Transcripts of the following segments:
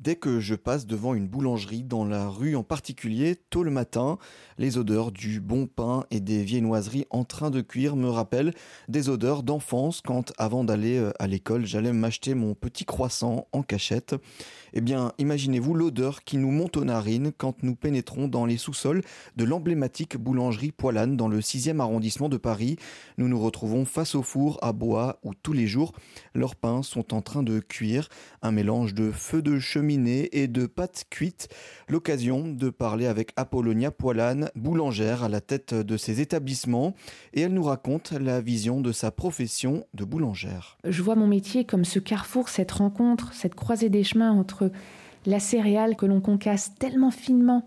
Dès que je passe devant une boulangerie, dans la rue en particulier, tôt le matin, les odeurs du bon pain et des viennoiseries en train de cuire me rappellent des odeurs d'enfance quand, avant d'aller euh, à l'école, j'allais m'acheter mon petit croissant en cachette. Eh bien, imaginez-vous l'odeur qui nous monte aux narines quand nous pénétrons dans les sous-sols de l'emblématique boulangerie Poilane dans le 6e arrondissement de Paris. Nous nous retrouvons face au four à bois où tous les jours leurs pains sont en train de cuire, un mélange de feu de chemin et de pâtes cuites. L'occasion de parler avec Apollonia Poilane, boulangère à la tête de ces établissements, et elle nous raconte la vision de sa profession de boulangère. Je vois mon métier comme ce carrefour, cette rencontre, cette croisée des chemins entre la céréale que l'on concasse tellement finement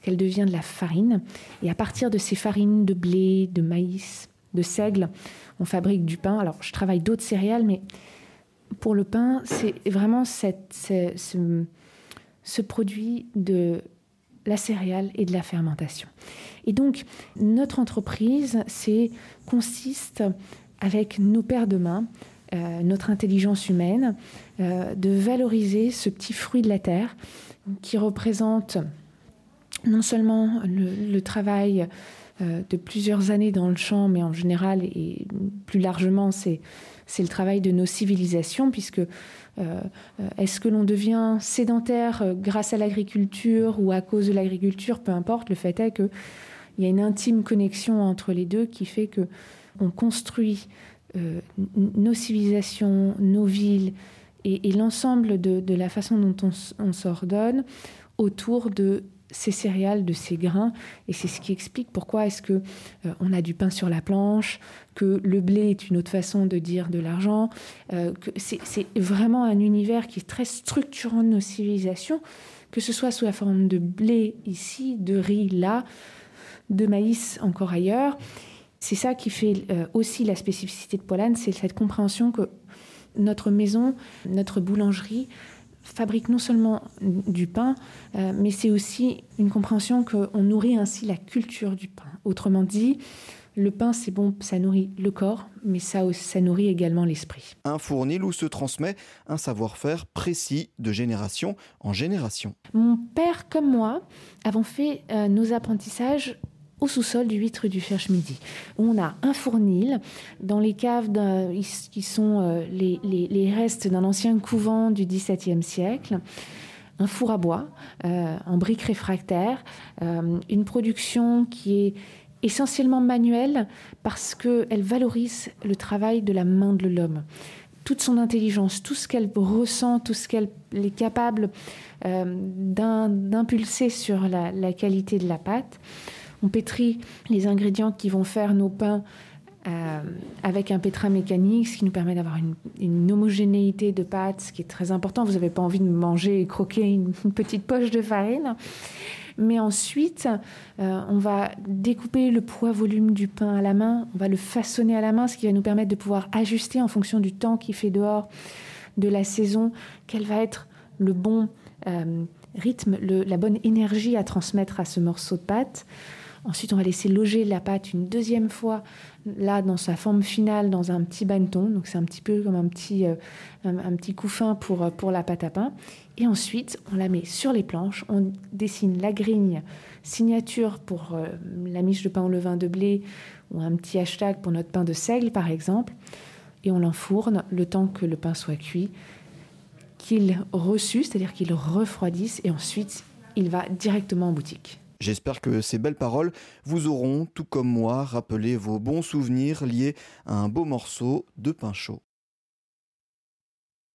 qu'elle devient de la farine, et à partir de ces farines de blé, de maïs, de seigle, on fabrique du pain. Alors je travaille d'autres céréales, mais pour le pain, c'est vraiment cette, ce, ce, produit de la céréale et de la fermentation. Et donc, notre entreprise c'est, consiste, avec nos paires de mains, euh, notre intelligence humaine, euh, de valoriser ce petit fruit de la terre qui représente non seulement le, travail euh, de plusieurs années dans le champ, mais en général et plus largement, c'est c'est le travail de nos civilisations, puisque est-ce que l'on devient sédentaire grâce à l'agriculture ou à cause de l'agriculture, peu importe, le fait est que il y a une intime connexion entre les deux qui fait que on construit nos civilisations, nos villes et, l'ensemble de, la façon dont on, on s'ordonne autour de ces céréales, de ces grains, et c'est ce qui explique pourquoi est-ce que euh, on a du pain sur la planche, que le blé est une autre façon de dire de l'argent, euh, c'est vraiment un univers qui est très structurant de nos civilisations, que ce soit sous la forme de blé ici, de riz là, de maïs encore ailleurs. C'est ça qui fait euh, aussi la spécificité de Poilane, c'est cette compréhension que notre maison, notre boulangerie, fabrique non seulement du pain, euh, mais c'est aussi une compréhension qu'on nourrit ainsi la culture du pain. Autrement dit, le pain, c'est bon, ça nourrit le corps, mais ça, ça nourrit également l'esprit. Un fournil où se transmet un savoir-faire précis de génération en génération. Mon père, comme moi, avons fait euh, nos apprentissages au sous-sol du 8 rue du Cherche-Midi. On a un fournil dans les caves qui sont euh, les, restes d'un ancien couvent du XVIIe siècle un four à bois euh, en briques réfractaires, euh, une production qui est essentiellement manuelle parce qu'elle valorise le travail de la main de l'homme. Toute son intelligence, tout ce qu'elle ressent, tout ce qu'elle est capable d'impulser sur la, qualité de la pâte. On pétrit les ingrédients qui vont faire nos pains euh, avec un pétrin mécanique, ce qui nous permet d'avoir une, homogénéité de pâte, ce qui est très important. Vous n'avez pas envie de manger et croquer une, petite poche de farine. Mais ensuite, euh, on va découper le poids-volume du pain à la main, on va le façonner à la main, ce qui va nous permettre de pouvoir ajuster en fonction du temps qui fait dehors, de la saison, quel va être le bon euh, rythme, la bonne énergie à transmettre à ce morceau de pâte. Ensuite, on va laisser loger la pâte une deuxième fois, là, dans sa forme finale, dans un petit bannetton. Donc, c'est un petit peu comme un petit, euh, un, petit couffin pour, euh, pour la pâte à pain. Et ensuite, on la met sur les planches. On dessine la grigne signature pour euh, la miche de pain au levain de blé ou un petit hashtag pour notre pain de seigle, par exemple. Et on l'enfourne le temps que le pain soit cuit, qu'il reçu, c'est-à-dire qu'il refroidisse. Et ensuite, il va directement en boutique. J'espère que ces belles paroles vous auront, tout comme moi, rappelé vos bons souvenirs liés à un beau morceau de pain chaud.